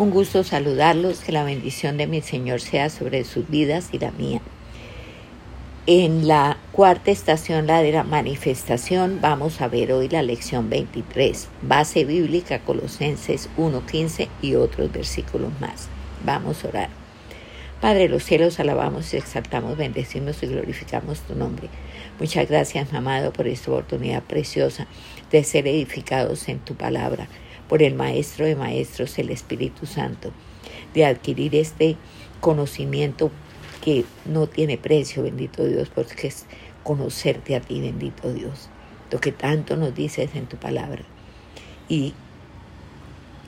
Un gusto saludarlos, que la bendición de mi Señor sea sobre sus vidas y la mía. En la cuarta estación, la de la manifestación, vamos a ver hoy la lección 23, base bíblica Colosenses 1.15 y otros versículos más. Vamos a orar. Padre de los cielos, alabamos, exaltamos, bendecimos y glorificamos tu nombre. Muchas gracias, amado, por esta oportunidad preciosa de ser edificados en tu palabra por el Maestro de Maestros, el Espíritu Santo, de adquirir este conocimiento que no tiene precio, bendito Dios, porque es conocerte a ti, bendito Dios, lo que tanto nos dices en tu palabra. Y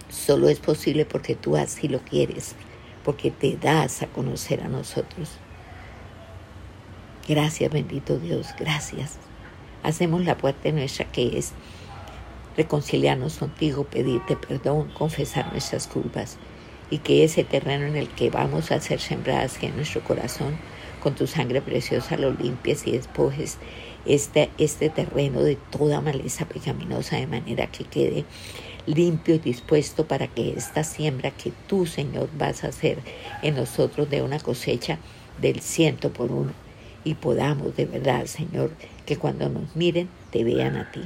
solo es posible porque tú así lo quieres, porque te das a conocer a nosotros. Gracias, bendito Dios, gracias. Hacemos la puerta nuestra que es reconciliarnos contigo, pedirte perdón, confesar nuestras culpas y que ese terreno en el que vamos a ser sembradas que en nuestro corazón, con tu sangre preciosa lo limpies y despojes este, este terreno de toda maleza pecaminosa de manera que quede limpio y dispuesto para que esta siembra que tú, Señor, vas a hacer en nosotros de una cosecha del ciento por uno y podamos de verdad, Señor, que cuando nos miren te vean a ti.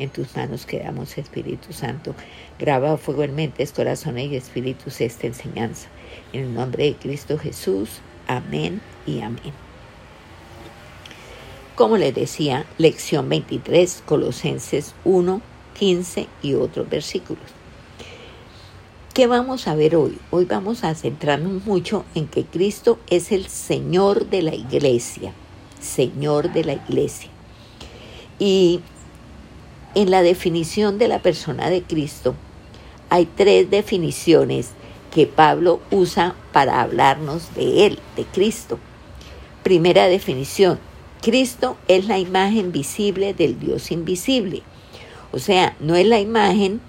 En tus manos quedamos, Espíritu Santo. Graba fuego en mentes, corazones y espíritus esta enseñanza. En el nombre de Cristo Jesús. Amén y amén. Como les decía, lección 23, Colosenses 1, 15 y otros versículos. ¿Qué vamos a ver hoy? Hoy vamos a centrarnos mucho en que Cristo es el Señor de la iglesia. Señor de la iglesia. Y en la definición de la persona de Cristo hay tres definiciones que Pablo usa para hablarnos de Él, de Cristo. Primera definición, Cristo es la imagen visible del Dios invisible. O sea, no es la imagen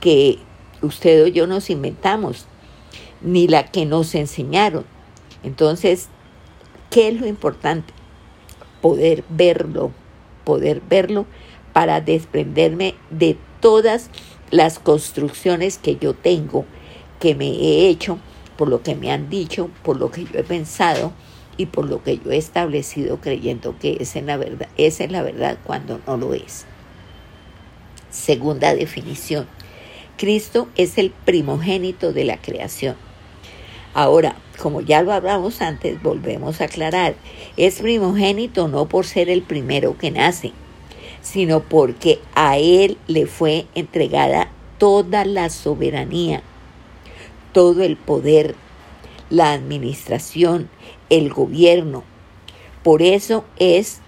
que usted o yo nos inventamos, ni la que nos enseñaron. Entonces, ¿qué es lo importante? Poder verlo, poder verlo para desprenderme de todas las construcciones que yo tengo, que me he hecho, por lo que me han dicho, por lo que yo he pensado y por lo que yo he establecido creyendo que es la verdad, es en la verdad cuando no lo es. Segunda definición. Cristo es el primogénito de la creación. Ahora, como ya lo hablamos antes, volvemos a aclarar, es primogénito no por ser el primero que nace, sino porque a Él le fue entregada toda la soberanía, todo el poder, la administración, el gobierno. Por eso es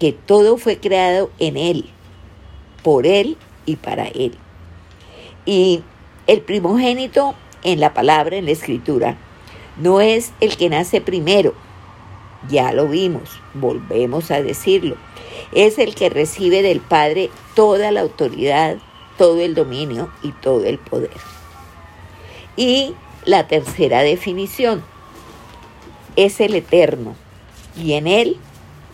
que todo fue creado en Él, por Él y para Él. Y el primogénito en la palabra, en la escritura, no es el que nace primero, ya lo vimos, volvemos a decirlo es el que recibe del Padre toda la autoridad, todo el dominio y todo el poder. Y la tercera definición es el eterno y en él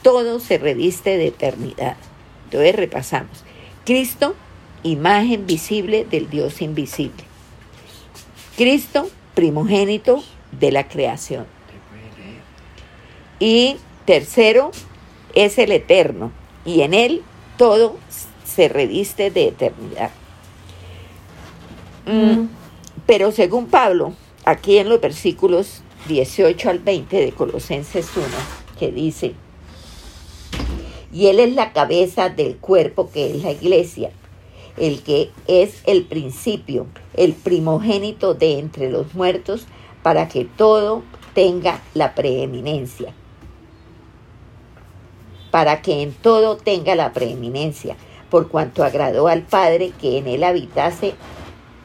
todo se reviste de eternidad. Entonces repasamos. Cristo, imagen visible del Dios invisible. Cristo, primogénito de la creación. Y tercero, es el eterno y en él todo se reviste de eternidad. Mm, pero según Pablo, aquí en los versículos 18 al 20 de Colosenses 1, que dice, y él es la cabeza del cuerpo que es la iglesia, el que es el principio, el primogénito de entre los muertos, para que todo tenga la preeminencia para que en todo tenga la preeminencia, por cuanto agradó al Padre que en él habitase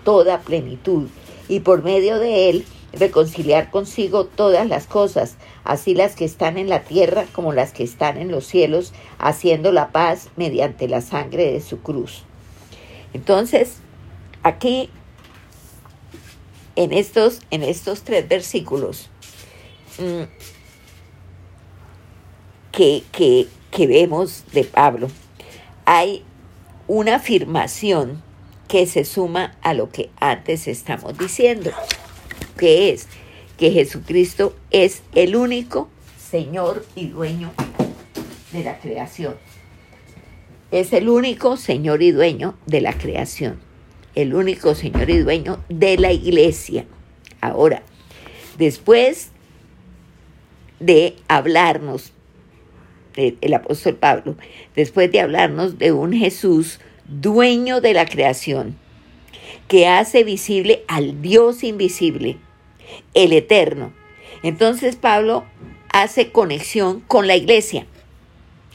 toda plenitud, y por medio de él reconciliar consigo todas las cosas, así las que están en la tierra como las que están en los cielos, haciendo la paz mediante la sangre de su cruz. Entonces, aquí, en estos, en estos tres versículos, mm, que, vemos de Pablo, hay una afirmación que se suma a lo que antes estamos diciendo. ¿Qué es? Que Jesucristo es el único Señor y dueño de la creación. Es el único Señor y dueño de la creación. El único Señor y dueño de la iglesia. Ahora, después de hablarnos, el apóstol Pablo, después de hablarnos de un Jesús dueño de la creación, que hace visible al Dios invisible, el eterno. Entonces Pablo hace conexión con la iglesia.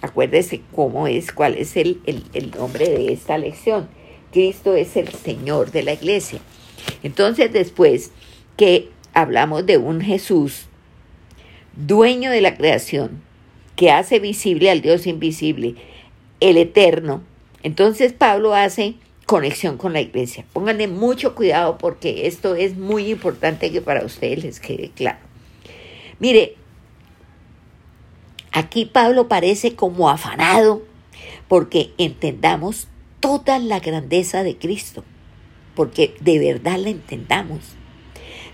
Acuérdese cómo es, cuál es el, el nombre de esta lección. Cristo es el Señor de la iglesia. Entonces después que hablamos de un Jesús dueño de la creación, que hace visible al Dios invisible, el eterno, entonces Pablo hace conexión con la iglesia. Pónganle mucho cuidado porque esto es muy importante que para ustedes les quede claro. Mire, aquí Pablo parece como afanado porque entendamos toda la grandeza de Cristo, porque de verdad la entendamos.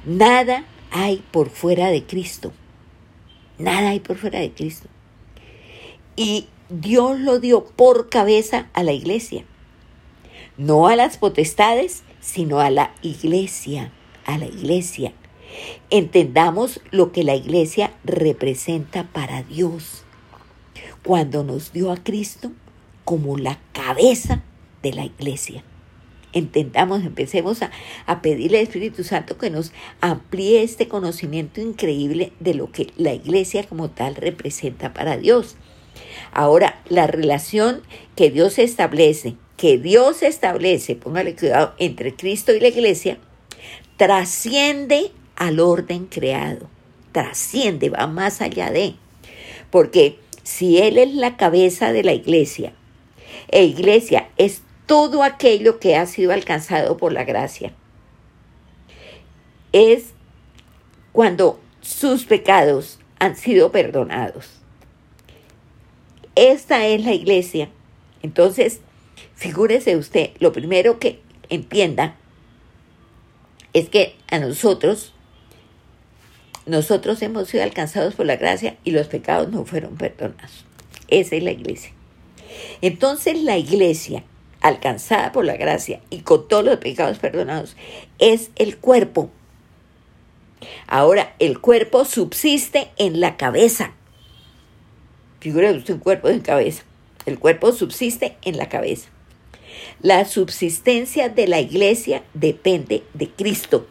Nada hay por fuera de Cristo. Nada hay por fuera de Cristo. Y Dios lo dio por cabeza a la iglesia. No a las potestades, sino a la iglesia, a la iglesia. Entendamos lo que la iglesia representa para Dios. Cuando nos dio a Cristo como la cabeza de la iglesia. Entendamos, empecemos a, a, pedirle al Espíritu Santo que nos amplíe este conocimiento increíble de lo que la iglesia como tal representa para Dios. Ahora, la relación que Dios establece, que Dios establece, póngale cuidado, entre Cristo y la iglesia, trasciende al orden creado, trasciende, va más allá de. Porque si Él es la cabeza de la iglesia, e iglesia es todo aquello que ha sido alcanzado por la gracia, es cuando sus pecados han sido perdonados esta es la iglesia. Entonces, figúrese usted, lo primero que entienda es que a nosotros, nosotros hemos sido alcanzados por la gracia y los pecados no fueron perdonados. Esa es la iglesia. Entonces la iglesia, alcanzada por la gracia y con todos los pecados perdonados, es el cuerpo. Ahora, el cuerpo subsiste en la cabeza. Figura usted un cuerpo sin cabeza. El cuerpo subsiste en la cabeza. La subsistencia de la iglesia depende de Cristo.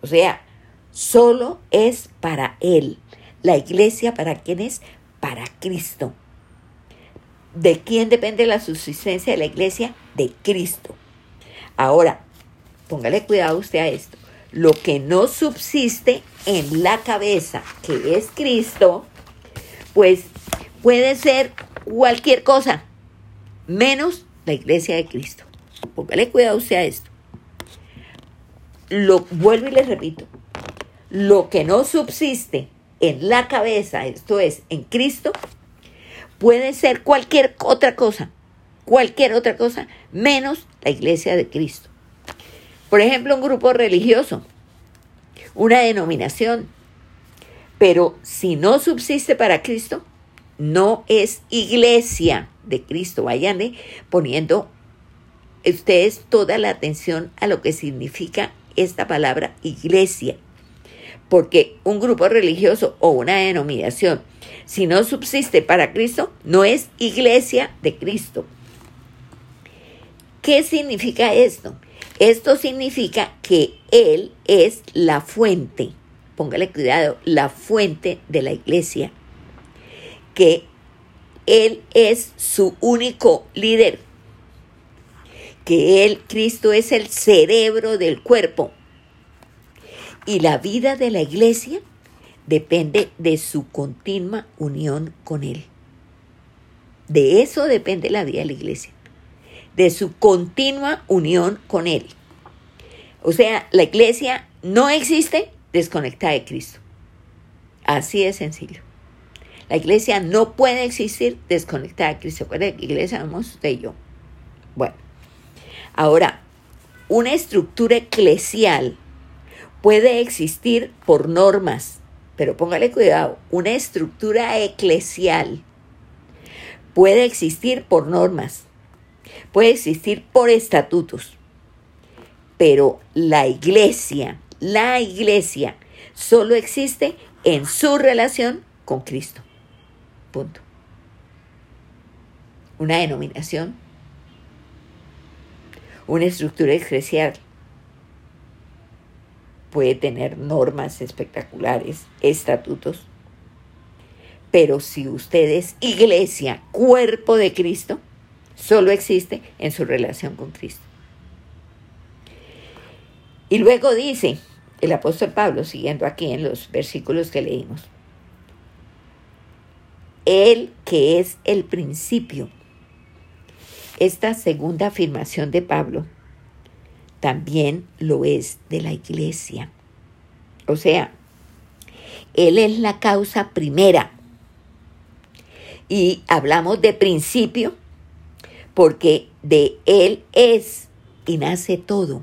O sea, solo es para Él. La iglesia, ¿para quién es? Para Cristo. ¿De quién depende la subsistencia de la iglesia? De Cristo. Ahora, póngale cuidado usted a esto. Lo que no subsiste en la cabeza, que es Cristo, pues puede ser cualquier cosa, menos la iglesia de Cristo. Póngale cuidado usted a esto. Lo vuelvo y les repito. Lo que no subsiste en la cabeza, esto es, en Cristo, puede ser cualquier otra cosa, cualquier otra cosa, menos la iglesia de Cristo. Por ejemplo, un grupo religioso, una denominación, pero si no subsiste para Cristo, no es iglesia de Cristo. Vayan poniendo ustedes toda la atención a lo que significa esta palabra iglesia. Porque un grupo religioso o una denominación, si no subsiste para Cristo, no es iglesia de Cristo. ¿Qué significa esto? Esto significa que Él es la fuente póngale cuidado, la fuente de la iglesia, que Él es su único líder, que Él, Cristo, es el cerebro del cuerpo. Y la vida de la iglesia depende de su continua unión con Él. De eso depende la vida de la iglesia, de su continua unión con Él. O sea, la iglesia no existe desconectada de Cristo. Así de sencillo. La iglesia no puede existir desconectada de Cristo. ¿Cuál iglesia somos usted y yo? Bueno, ahora, una estructura eclesial, puede existir por normas, pero póngale cuidado, una estructura eclesial puede existir por normas, puede existir por estatutos, pero la iglesia, la iglesia solo existe en su relación con Cristo. Punto. Una denominación, una estructura eclesial puede tener normas espectaculares, estatutos, pero si usted es iglesia, cuerpo de Cristo, solo existe en su relación con Cristo. Y luego dice el apóstol Pablo, siguiendo aquí en los versículos que leímos, Él que es el principio. Esta segunda afirmación de Pablo también lo es de la iglesia. O sea, Él es la causa primera. Y hablamos de principio porque de Él es y nace todo.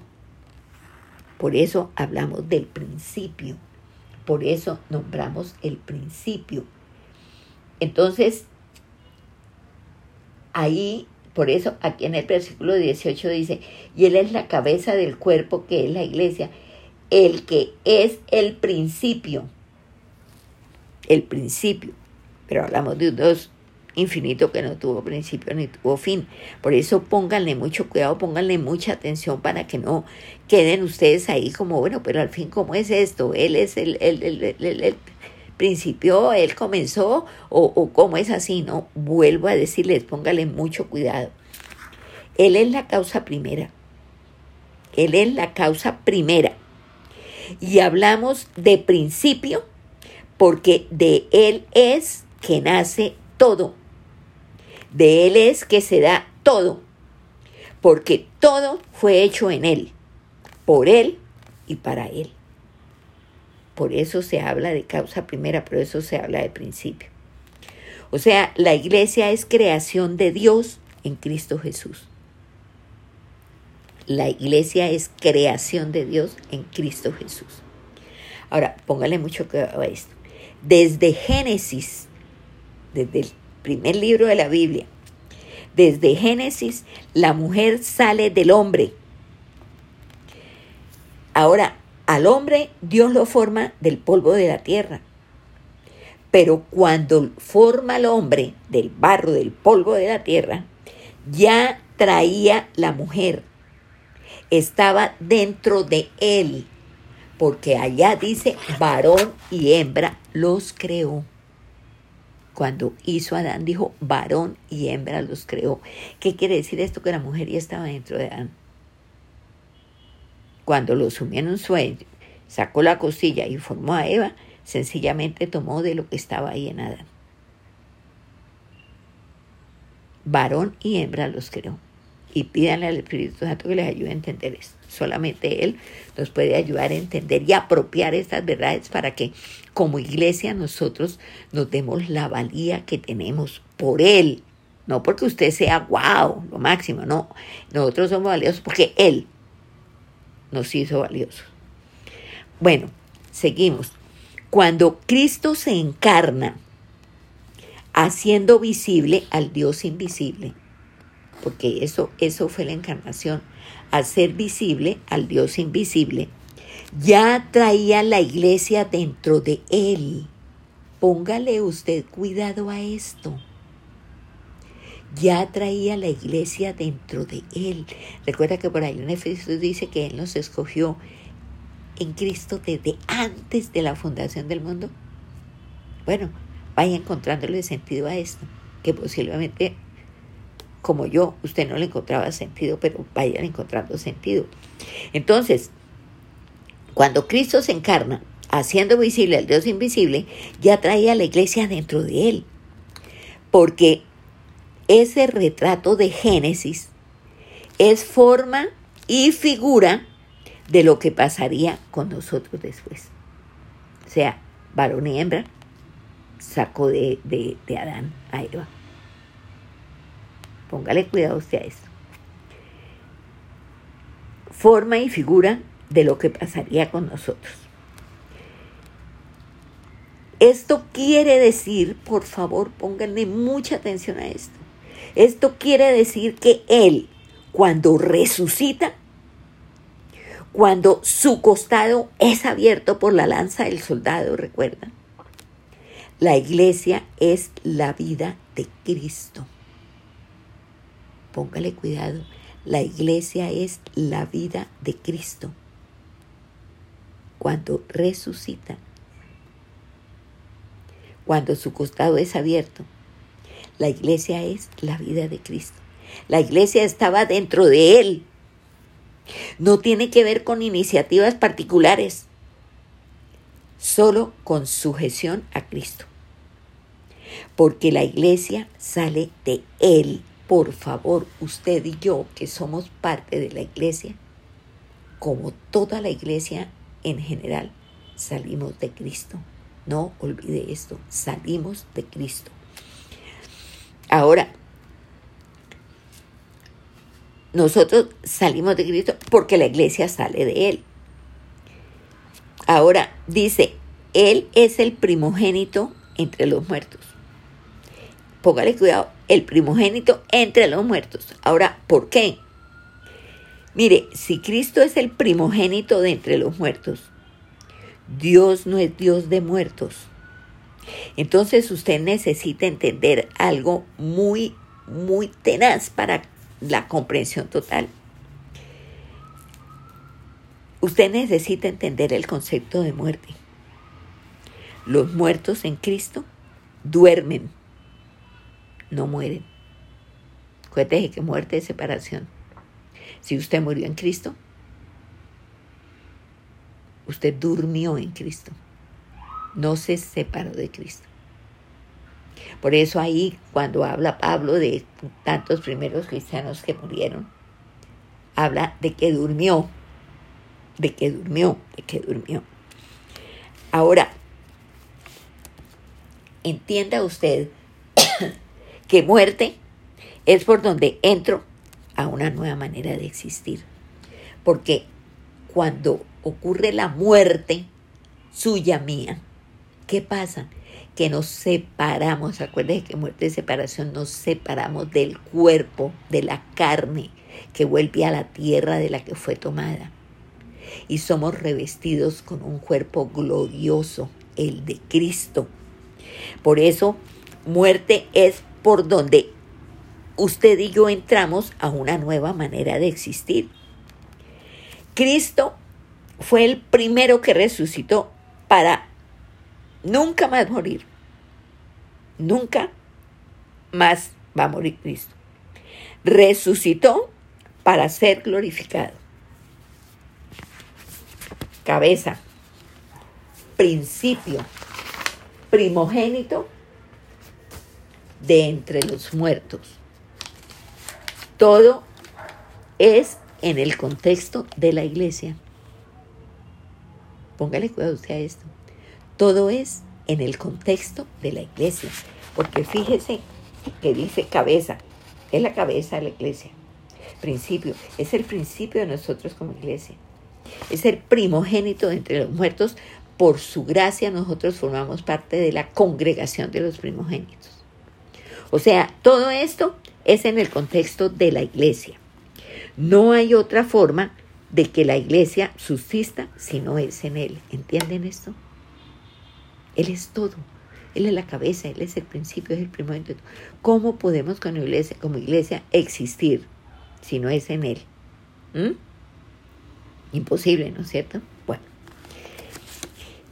Por eso hablamos del principio. Por eso nombramos el principio. Entonces, ahí por eso aquí en el versículo 18 dice, y Él es la cabeza del cuerpo que es la iglesia, el que es el principio, el principio. Pero hablamos de un Dios infinito que no tuvo principio ni tuvo fin. Por eso pónganle mucho cuidado, pónganle mucha atención para que no queden ustedes ahí como, bueno, pero al fin, ¿cómo es esto? Él es el, el, el, el principio él comenzó o, o cómo es así, ¿no? Vuelvo a decirles, póngale mucho cuidado. Él es la causa primera. Él es la causa primera. Y hablamos de principio porque de Él es que nace todo. De Él es que se da todo. Porque todo fue hecho en Él, por Él y para Él. Por eso se habla de causa primera, por eso se habla de principio. O sea, la iglesia es creación de Dios en Cristo Jesús. La iglesia es creación de Dios en Cristo Jesús. Ahora, póngale mucho cuidado a esto. Desde Génesis, desde el primer libro de la Biblia, desde Génesis, la mujer sale del hombre. Ahora, al hombre Dios lo forma del polvo de la tierra. Pero cuando forma al hombre del barro, del polvo de la tierra, ya traía la mujer. Estaba dentro de él. Porque allá dice varón y hembra los creó. Cuando hizo Adán dijo varón y hembra los creó. ¿Qué quiere decir esto? Que la mujer ya estaba dentro de Adán cuando lo sumió en un sueño, sacó la costilla y formó a Eva, sencillamente tomó de lo que estaba ahí en Adán. Varón y hembra los creó. Y pídanle al Espíritu Santo que les ayude a entender esto. Solamente Él nos puede ayudar a entender y apropiar estas verdades para que como iglesia nosotros nos demos la valía que tenemos por Él. No porque usted sea wow, lo máximo, no. Nosotros somos valiosos porque Él nos hizo valiosos. Bueno, seguimos. Cuando Cristo se encarna, haciendo visible al Dios invisible, porque eso, eso fue la encarnación, hacer visible al Dios invisible, ya traía la iglesia dentro de él. Póngale usted cuidado a esto ya traía la iglesia dentro de él. Recuerda que por ahí en Efesios dice que él nos escogió en Cristo desde antes de la fundación del mundo. Bueno, vaya encontrándole sentido a esto, que posiblemente como yo, usted no le encontraba sentido, pero vayan encontrando sentido. Entonces, cuando Cristo se encarna, haciendo visible al Dios invisible, ya traía la iglesia dentro de él. Porque ese retrato de Génesis es forma y figura de lo que pasaría con nosotros después. O sea, varón y hembra sacó de, de, de Adán a Eva. Póngale cuidado usted a esto. Forma y figura de lo que pasaría con nosotros. Esto quiere decir, por favor, pónganle mucha atención a esto. Esto quiere decir que Él, cuando resucita, cuando su costado es abierto por la lanza del soldado, recuerdan, la iglesia es la vida de Cristo. Póngale cuidado, la iglesia es la vida de Cristo. Cuando resucita, cuando su costado es abierto, la iglesia es la vida de Cristo. La iglesia estaba dentro de Él. No tiene que ver con iniciativas particulares, solo con sujeción a Cristo. Porque la iglesia sale de Él. Por favor, usted y yo, que somos parte de la iglesia, como toda la iglesia en general, salimos de Cristo. No olvide esto, salimos de Cristo. Ahora, nosotros salimos de Cristo porque la iglesia sale de Él. Ahora dice, Él es el primogénito entre los muertos. Póngale cuidado, el primogénito entre los muertos. Ahora, ¿por qué? Mire, si Cristo es el primogénito de entre los muertos, Dios no es Dios de muertos. Entonces usted necesita entender algo muy, muy tenaz para la comprensión total. Usted necesita entender el concepto de muerte. Los muertos en Cristo duermen, no mueren. Cuéntese que muerte es separación. Si usted murió en Cristo, usted durmió en Cristo no se separó de Cristo. Por eso ahí cuando habla Pablo de tantos primeros cristianos que murieron, habla de que durmió, de que durmió, de que durmió. Ahora, entienda usted que muerte es por donde entro a una nueva manera de existir. Porque cuando ocurre la muerte suya mía, ¿Qué pasa? Que nos separamos, acuérdense que muerte y separación nos separamos del cuerpo, de la carne que vuelve a la tierra de la que fue tomada. Y somos revestidos con un cuerpo glorioso, el de Cristo. Por eso, muerte es por donde usted y yo entramos a una nueva manera de existir. Cristo fue el primero que resucitó para nunca más morir. Nunca más va a morir Cristo. Resucitó para ser glorificado. Cabeza, principio, primogénito de entre los muertos. Todo es en el contexto de la iglesia. Póngale cuidado usted a esto. Todo es en el contexto de la iglesia, porque fíjese que dice cabeza, es la cabeza de la iglesia. Principio, es el principio de nosotros como iglesia. Es el primogénito entre los muertos. Por su gracia nosotros formamos parte de la congregación de los primogénitos. O sea, todo esto es en el contexto de la iglesia. No hay otra forma de que la iglesia subsista si no es en él. ¿Entienden esto? Él es todo. Él es la cabeza, Él es el principio, es el primero. ¿Cómo podemos como iglesia, como iglesia existir si no es en Él? ¿Mm? Imposible, ¿no es cierto? Bueno,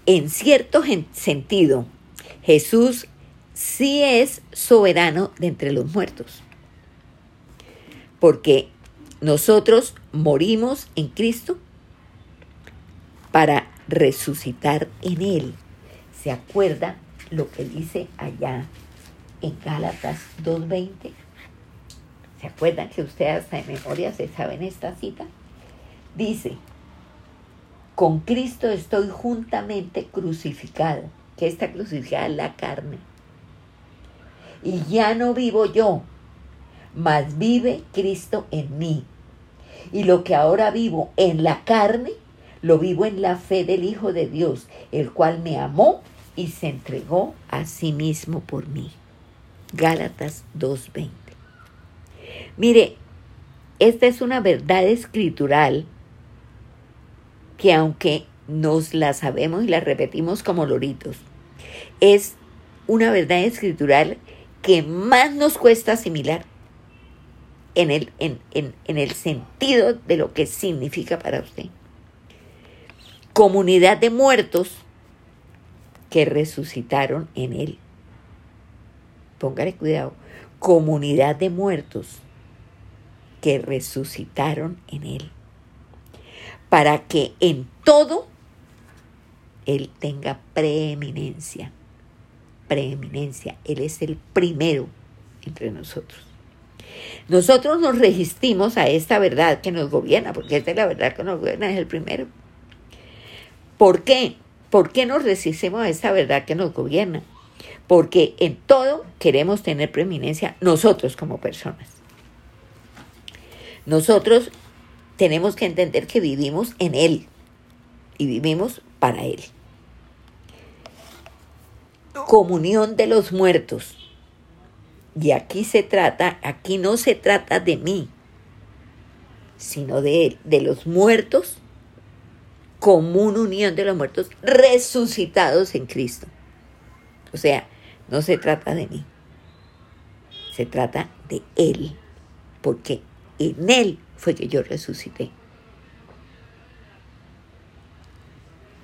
en cierto sentido, Jesús sí es soberano de entre los muertos. Porque nosotros morimos en Cristo para resucitar en Él ¿Se acuerda lo que dice allá en Gálatas 2.20? ¿Se acuerdan que ustedes hasta de memoria se saben esta cita? Dice, con Cristo estoy juntamente crucificado. que está crucificada? La carne. Y ya no vivo yo, mas vive Cristo en mí. Y lo que ahora vivo en la carne, lo vivo en la fe del Hijo de Dios, el cual me amó y se entregó a sí mismo por mí. Gálatas 2.20. Mire, esta es una verdad escritural que aunque nos la sabemos y la repetimos como loritos, es una verdad escritural que más nos cuesta asimilar en el, en, en el sentido de lo que significa para usted. Comunidad de muertos que resucitaron en él. Póngale cuidado. Comunidad de muertos que resucitaron en él. Para que en todo él tenga preeminencia. Preeminencia. Él es el primero entre nosotros. Nosotros nos resistimos a esta verdad que nos gobierna, porque esta es la verdad que nos gobierna, es el primero. ¿Por qué? ¿Por qué nos resistimos a esta verdad que nos gobierna? Porque en todo queremos tener preeminencia nosotros como personas. Nosotros tenemos que entender que vivimos en Él y vivimos para Él. Comunión de los muertos. Y aquí se trata, aquí no se trata de mí, sino de Él, de los muertos, común unión de los muertos resucitados en Cristo. O sea, no se trata de mí, se trata de Él, porque en Él fue que yo resucité.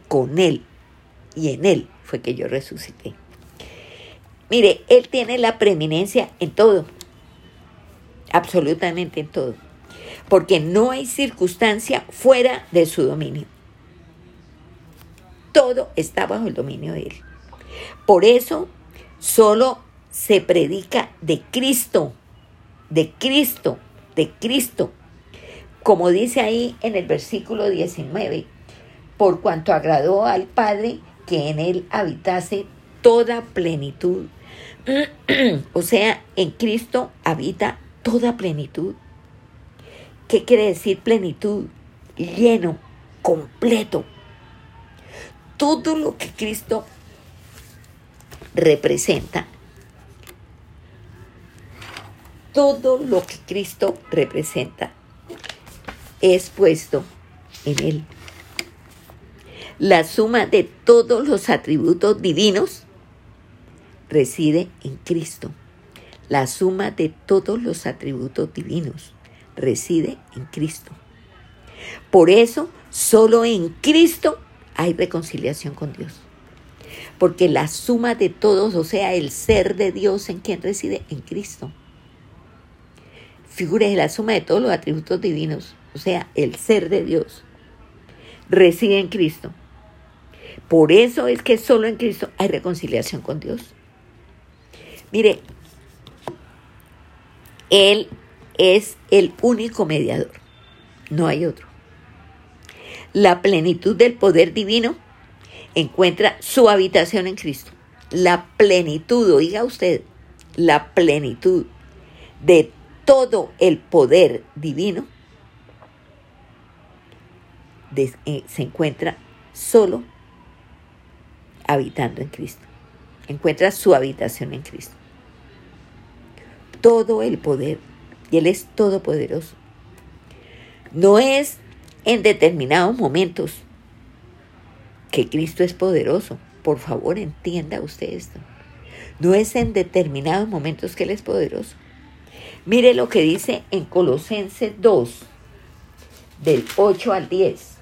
Con Él y en Él fue que yo resucité. Mire, Él tiene la preeminencia en todo, absolutamente en todo, porque no hay circunstancia fuera de su dominio. Todo está bajo el dominio de Él. Por eso solo se predica de Cristo, de Cristo, de Cristo. Como dice ahí en el versículo 19, por cuanto agradó al Padre que en Él habitase toda plenitud o sea, en Cristo habita toda plenitud. ¿Qué quiere decir plenitud? Lleno, completo. Todo lo que Cristo representa, todo lo que Cristo representa es puesto en Él. La suma de todos los atributos divinos reside en Cristo. La suma de todos los atributos divinos reside en Cristo. Por eso, solo en Cristo hay reconciliación con Dios. Porque la suma de todos, o sea, el ser de Dios en quien reside en Cristo. Figura de la suma de todos los atributos divinos, o sea, el ser de Dios, reside en Cristo. Por eso es que solo en Cristo hay reconciliación con Dios. Mire, Él es el único mediador, no hay otro. La plenitud del poder divino encuentra su habitación en Cristo. La plenitud, oiga usted, la plenitud de todo el poder divino eh, se encuentra solo habitando en Cristo. Encuentra su habitación en Cristo todo el poder y Él es todopoderoso. No es en determinados momentos que Cristo es poderoso. Por favor, entienda usted esto. No es en determinados momentos que Él es poderoso. Mire lo que dice en Colosenses 2, del 8 al 10.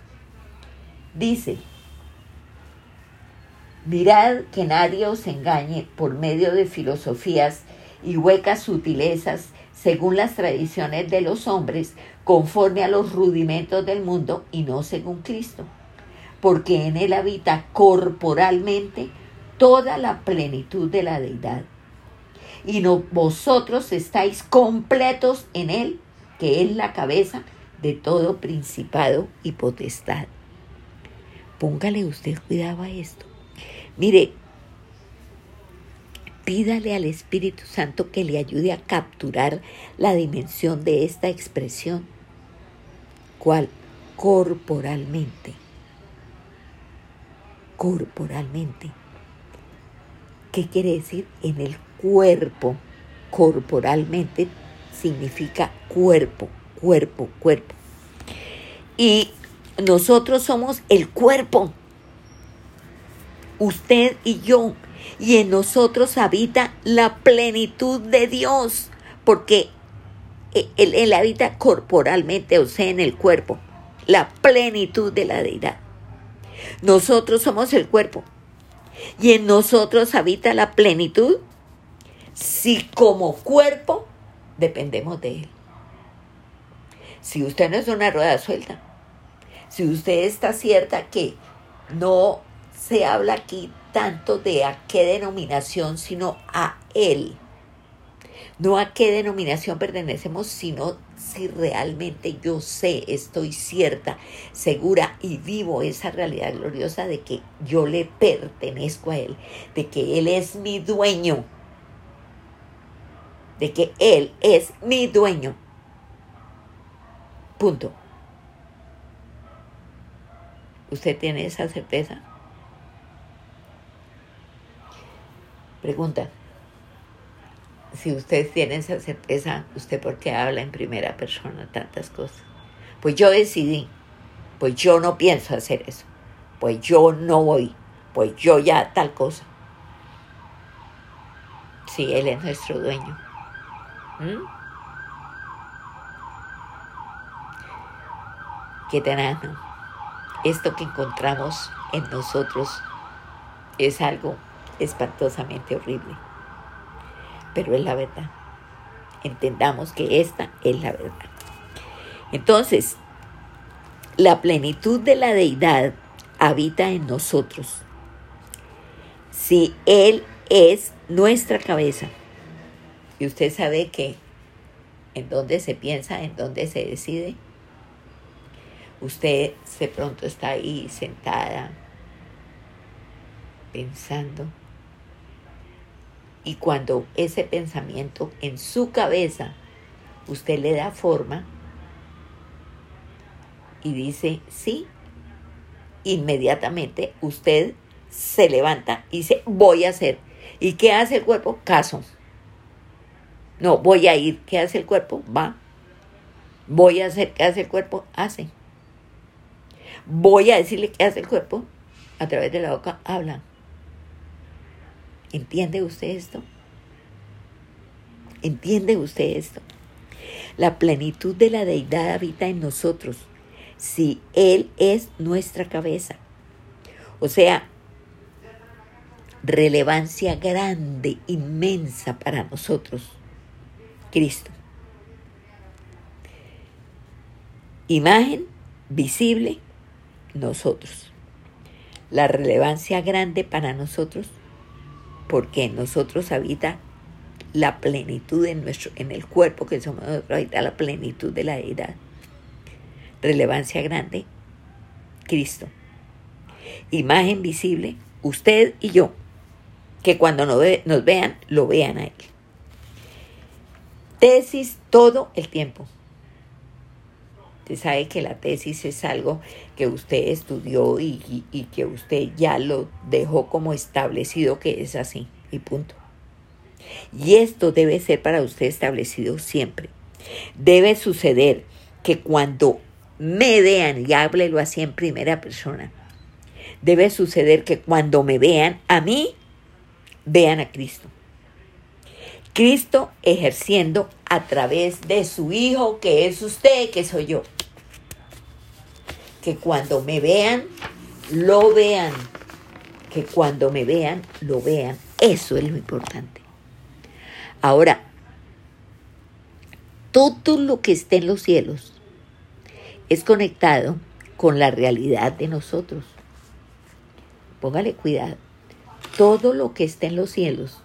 Dice, mirad que nadie os engañe por medio de filosofías y huecas sutilezas según las tradiciones de los hombres, conforme a los rudimentos del mundo y no según Cristo, porque en Él habita corporalmente toda la plenitud de la deidad. Y no, vosotros estáis completos en Él, que es la cabeza de todo principado y potestad. Póngale usted cuidado a esto. Mire, pídale al Espíritu Santo que le ayude a capturar la dimensión de esta expresión. ¿Cuál? Corporalmente. corporalmente. ¿Qué quiere decir? En el cuerpo, corporalmente significa cuerpo, cuerpo, cuerpo. Y nosotros somos el cuerpo, usted y yo, y en nosotros habita la plenitud de Dios, porque él, él, habita corporalmente, o sea, en el cuerpo, la plenitud de la deidad. Nosotros somos el cuerpo, y en nosotros habita la plenitud si como cuerpo dependemos de Él. Si usted no es una rueda suelta, si usted está cierta que no se habla aquí tanto de a qué denominación, sino a Él. No a qué denominación pertenecemos, sino si realmente yo sé, estoy cierta, segura y vivo esa realidad gloriosa de que yo le pertenezco a Él, de que Él es mi dueño, de que Él es mi dueño. Punto. ¿Usted tiene esa certeza? Pregunta. Si usted tiene esa certeza, ¿usted por qué habla en primera persona tantas cosas? Pues yo decidí, pues yo no pienso hacer eso, pues yo no voy, pues yo ya tal cosa. Si Él es nuestro dueño. ¿Mm? Qué tenaz, esto que encontramos en nosotros es algo espantosamente horrible, pero es la verdad. Entendamos que esta es la verdad. Entonces, la plenitud de la deidad habita en nosotros. Si Él es nuestra cabeza, y usted sabe que en dónde se piensa, en dónde se decide, Usted de pronto está ahí sentada pensando y cuando ese pensamiento en su cabeza usted le da forma y dice sí, inmediatamente usted se levanta y dice voy a hacer. ¿Y qué hace el cuerpo? Caso. No, voy a ir. ¿Qué hace el cuerpo? Va. Voy a hacer. ¿Qué hace el cuerpo? Hace voy a decirle qué hace el cuerpo, a través de la boca habla. ¿Entiende usted esto? ¿Entiende usted esto? La plenitud de la deidad habita en nosotros si Él es nuestra cabeza. O sea, relevancia grande, inmensa para nosotros, Cristo. Imagen visible nosotros. La relevancia grande para nosotros porque en nosotros habita la plenitud en, nuestro, en el cuerpo que somos nosotros, habita la plenitud de la deidad. Relevancia grande, Cristo. Imagen visible, usted y yo, que cuando nos, vean, lo vean a Él. Tesis todo el tiempo. Usted sabe que la tesis es algo que usted estudió y, que usted ya lo dejó como establecido que es así y punto. Y esto debe ser para usted establecido siempre. Debe suceder que cuando me vean, y háblelo así en primera persona, debe suceder que cuando me vean a mí, vean a Cristo. Cristo ejerciendo a través de su Hijo, que es usted, que soy yo que cuando me vean, lo vean. Que cuando me vean, lo vean. Eso es lo importante. Ahora, todo lo que esté en los cielos es conectado con la realidad de nosotros. Póngale cuidado. Todo lo que está en los cielos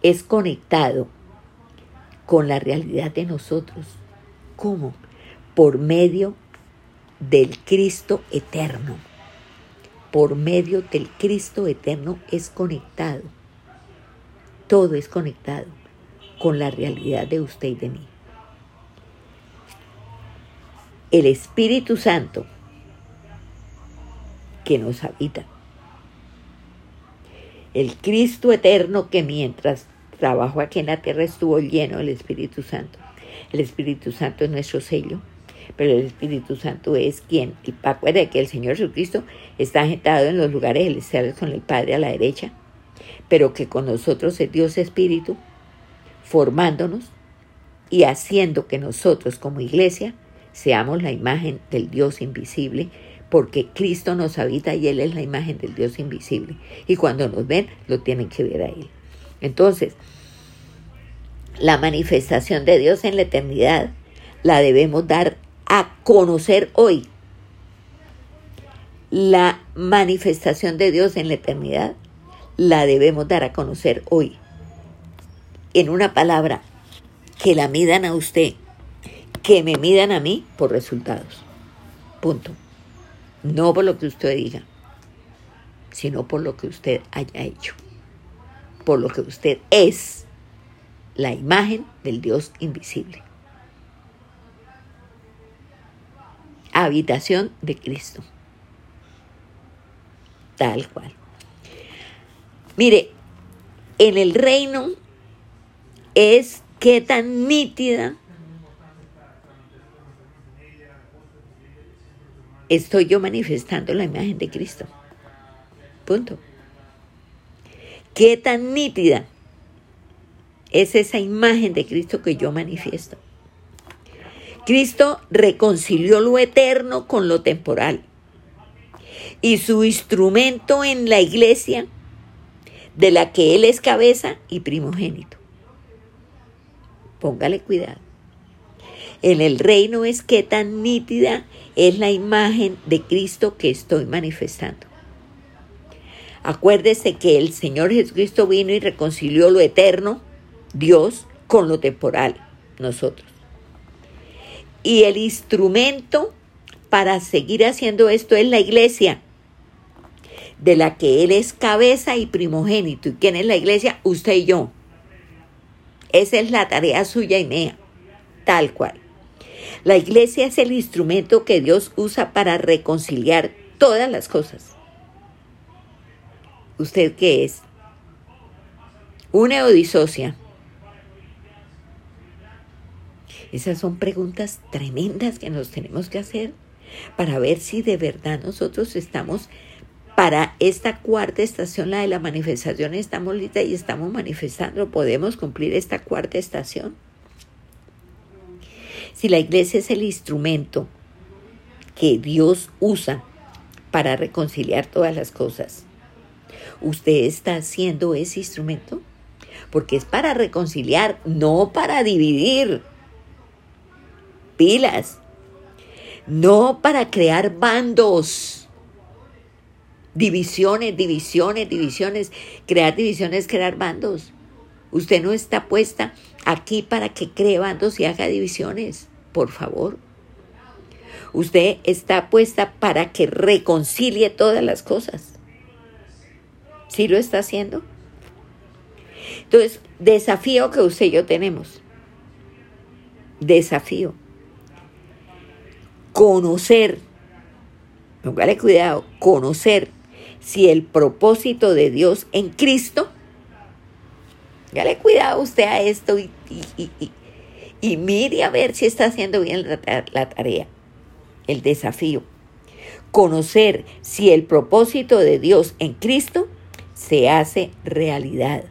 es conectado con la realidad de nosotros. ¿Cómo? Por medio del Cristo eterno. Por medio del Cristo eterno es conectado. Todo es conectado con la realidad de usted y de mí. El Espíritu Santo que nos habita El Cristo eterno que mientras trabajó aquí en la tierra estuvo lleno del Espíritu Santo. El Espíritu Santo es nuestro sello, pero el Espíritu Santo es quien. Y acuérdate que el Señor Jesucristo está agitado en los lugares celestiales con el Padre a la derecha, pero que con nosotros es Dios Espíritu, formándonos y haciendo que nosotros como iglesia seamos la imagen del Dios invisible, porque Cristo nos habita y Él es la imagen del Dios invisible. Y cuando nos ven, lo tienen que ver a Él. Entonces, la manifestación de Dios en la eternidad la debemos dar a conocer hoy. La manifestación de Dios en la eternidad la debemos dar a conocer hoy. En una palabra, que la midan a usted, que me midan a mí por resultados. Punto. No por lo que usted diga, sino por lo que usted haya hecho, por lo que usted es, la imagen del Dios invisible. Habitación de Cristo. Tal cual. Mire, en el reino es qué tan nítida estoy yo manifestando la imagen de Cristo. Punto. ¿Qué tan nítida es esa imagen de Cristo que yo manifiesto? Cristo reconcilió lo eterno con lo temporal. Y su instrumento en la iglesia, de la que Él es cabeza y primogénito. Póngale cuidado. En el reino es que tan nítida es la imagen de Cristo que estoy manifestando. Acuérdese que el Señor Jesucristo vino y reconcilió lo eterno, Dios, con lo temporal, nosotros. Y el instrumento para seguir haciendo esto es la iglesia, de la que Él es cabeza y primogénito. ¿Y quién es la iglesia? Usted y yo. Esa es la tarea suya y mía, tal cual. La iglesia es el instrumento que Dios usa para reconciliar todas las cosas. ¿Usted qué es? ¿Une o disocia? Esas son preguntas tremendas que nos tenemos que hacer para ver si de verdad nosotros estamos para esta cuarta estación, la de la manifestación, estamos listas y estamos manifestando, podemos cumplir esta cuarta estación. Si la iglesia es el instrumento que Dios usa para reconciliar todas las cosas, ¿usted está haciendo ese instrumento? Porque es para reconciliar, no para dividir. Pilas. No para crear bandos. Divisiones, divisiones, divisiones. Crear divisiones, crear bandos. Usted no está puesta aquí para que cree bandos y haga divisiones, por favor. Usted está puesta para que reconcilie todas las cosas. ¿Sí lo está haciendo? Entonces, desafío que usted y yo tenemos. Desafío. Conocer, póngale cuidado, conocer si el propósito de Dios en Cristo le cuidado usted a esto y, y, mire a ver si está haciendo bien la, la tarea, el desafío. Conocer si el propósito de Dios en Cristo se hace realidad.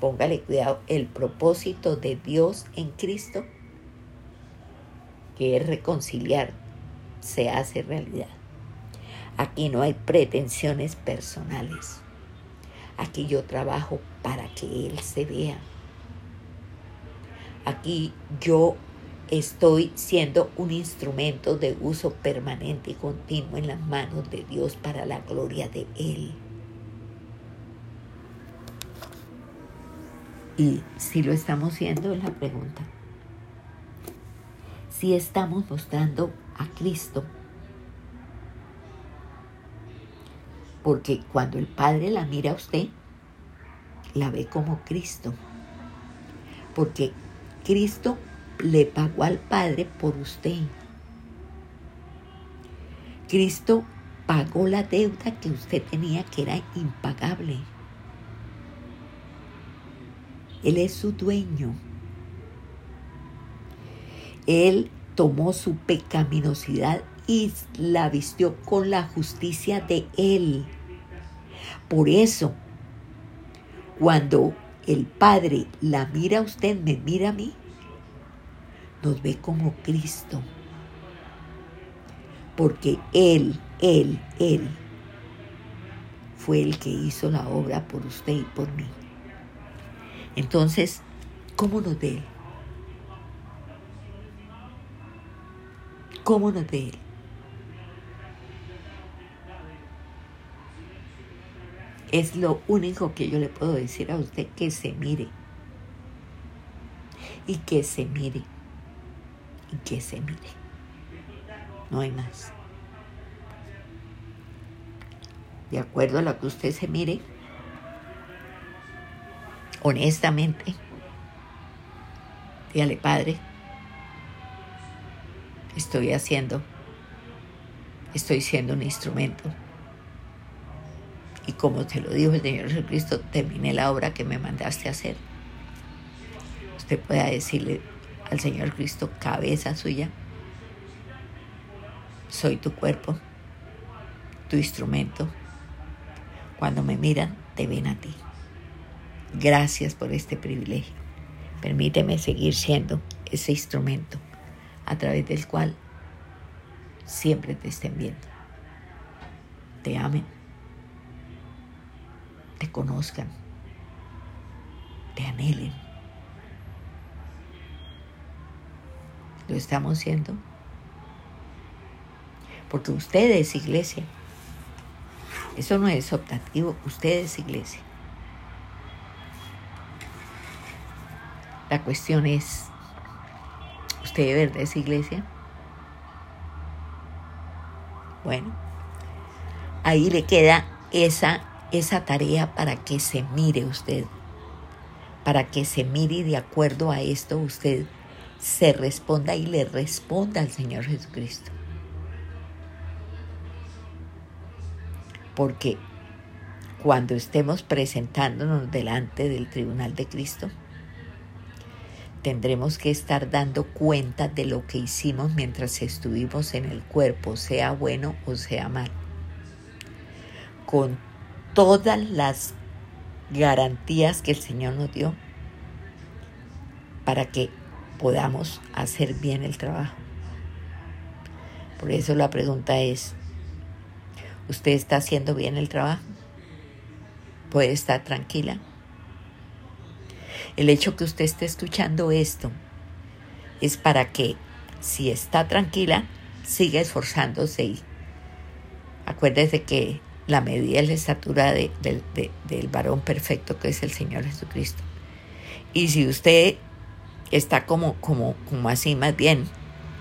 Póngale cuidado, el propósito de Dios en Cristo, que es reconciliar, se hace realidad. Aquí no hay pretensiones personales. Aquí yo trabajo para que Él se vea. Aquí yo estoy siendo un instrumento de uso permanente y continuo en las manos de Dios para la gloria de Él. Y si lo estamos haciendo es la pregunta. Si estamos mostrando a Cristo Porque cuando el Padre la mira a usted, la ve como Cristo. Porque Cristo le pagó al Padre por usted. Cristo pagó la deuda que usted tenía que era impagable. Él es su dueño. Él tomó su pecaminosidad y la vistió con la justicia de Él. Por eso, cuando el Padre la mira a usted, me mira a mí, nos ve como Cristo. Porque Él, Él, Él fue el que hizo la obra por usted y por mí. Entonces, ¿cómo nos ve Él? ¿Cómo nos ve Él? Es lo único que yo le puedo decir a usted que se mire. Y que se mire. Y que se mire. No hay más. De acuerdo a lo que usted se mire, honestamente, dígale, Padre, estoy haciendo, estoy siendo un instrumento y como te lo dijo el Señor Jesucristo, terminé la obra que me mandaste a hacer. Usted pueda decirle al Señor Cristo, cabeza suya, soy tu cuerpo, tu instrumento. Cuando me miran, te ven a ti. Gracias por este privilegio. Permíteme seguir siendo ese instrumento a través del cual siempre te estén viendo. Te amen te conozcan, te anhelen. Lo estamos haciendo. Porque ustedes, iglesia. Eso no es optativo, ustedes, iglesia. La cuestión es, ¿usted de verdad es iglesia? Bueno, ahí le queda esa esa tarea para que se mire usted, para que se mire y de acuerdo a esto usted se responda y le responda al Señor Jesucristo. Porque cuando estemos presentándonos delante del tribunal de Cristo, tendremos que estar dando cuenta de lo que hicimos mientras estuvimos en el cuerpo, sea bueno o sea malo. Con todas las garantías que el Señor nos dio para que podamos hacer bien el trabajo. Por eso la pregunta es, ¿usted está haciendo bien el trabajo? ¿Puede estar tranquila? El hecho que usted esté escuchando esto es para que, si está tranquila, siga esforzándose y acuérdese que la medida de la estatura del varón perfecto que es el Señor Jesucristo. Y si usted está como, como, como así más bien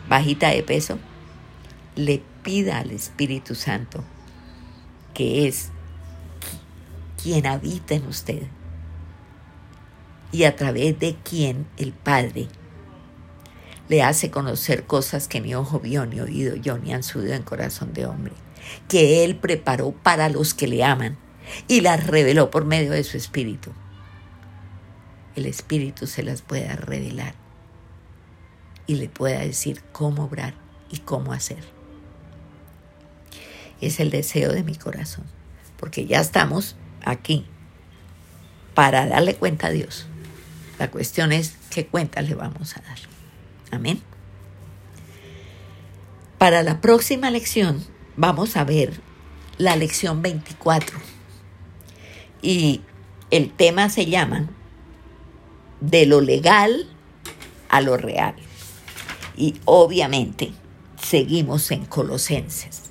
bajita de peso, le pida al Espíritu Santo, que es quien habita en usted y a través de quien el Padre le hace conocer cosas que ni ojo vio, ni oído yo, ni han subido en corazón de hombre que Él preparó para los que le aman y las reveló por medio de su Espíritu. El Espíritu se las pueda revelar y le pueda decir cómo obrar y cómo hacer. Es el deseo de mi corazón, porque ya estamos aquí para darle cuenta a Dios. La cuestión es qué cuenta le vamos a dar. Amén. Para la próxima lección vamos a ver la lección 24. Y el tema se llama de lo legal a lo real. Y obviamente seguimos en Colosenses.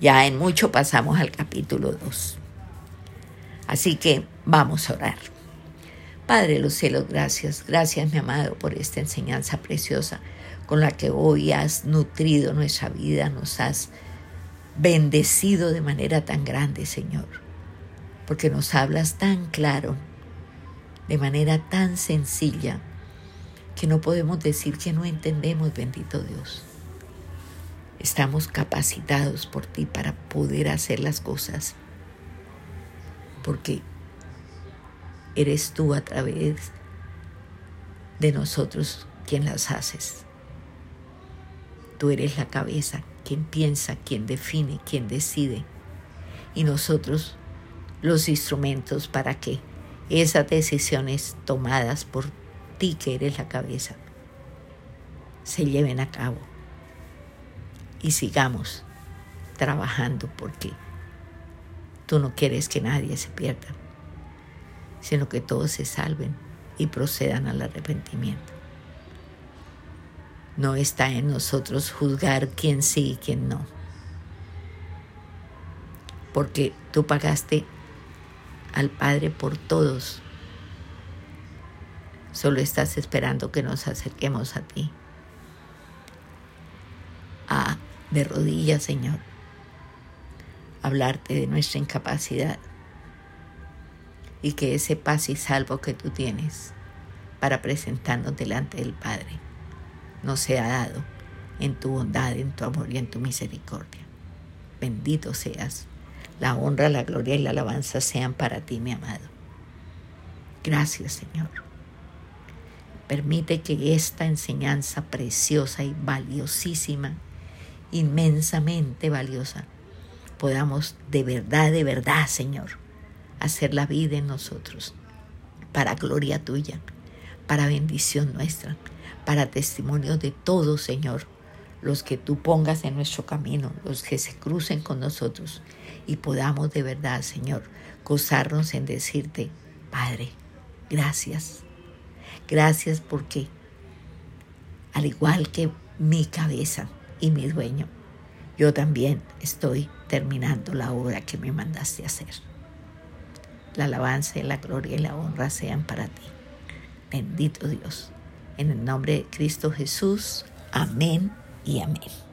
Ya en mucho pasamos al capítulo 2. Así que vamos a orar. Padre de los cielos, gracias. Gracias, mi amado, por esta enseñanza preciosa con la que hoy has nutrido nuestra vida, nos has bendecido de manera tan grande, Señor, porque nos hablas tan claro, de manera tan sencilla, que no podemos decir que no entendemos, bendito Dios. Estamos capacitados por ti para poder hacer las cosas. Porque eres tú a través de nosotros quien las haces. Tú eres la cabeza, quien piensa, quien define, quien decide. Y nosotros los instrumentos para que esas decisiones tomadas por ti, que eres la cabeza, se lleven a cabo. Y sigamos trabajando porque tú no quieres que nadie se pierda, sino que todos se salven y procedan al arrepentimiento. No está en nosotros juzgar quién sí y quién no. Porque tú pagaste al Padre por todos. Solo estás esperando que nos acerquemos a ti. A de rodillas, Señor. Hablarte de nuestra incapacidad. Y que ese paz y salvo que tú tienes para presentarnos delante del Padre nos sea dado en tu bondad, en tu amor y en tu misericordia. Bendito seas. La honra, la gloria y la alabanza sean para ti, mi amado. Gracias, Señor. Permite que esta enseñanza preciosa y valiosísima, inmensamente valiosa, podamos de verdad, de verdad, Señor, hacer la vida en nosotros, para gloria tuya, para bendición nuestra para testimonio de todos, Señor, los que tú pongas en nuestro camino, los que se crucen con nosotros y podamos de verdad, Señor, gozarnos en decirte, Padre, gracias. Gracias porque, al igual que mi cabeza y mi dueño, yo también estoy terminando la obra que me mandaste hacer. La alabanza y la gloria y la honra sean para ti. Bendito Dios. En el nombre de Cristo Jesús. Amén y amén.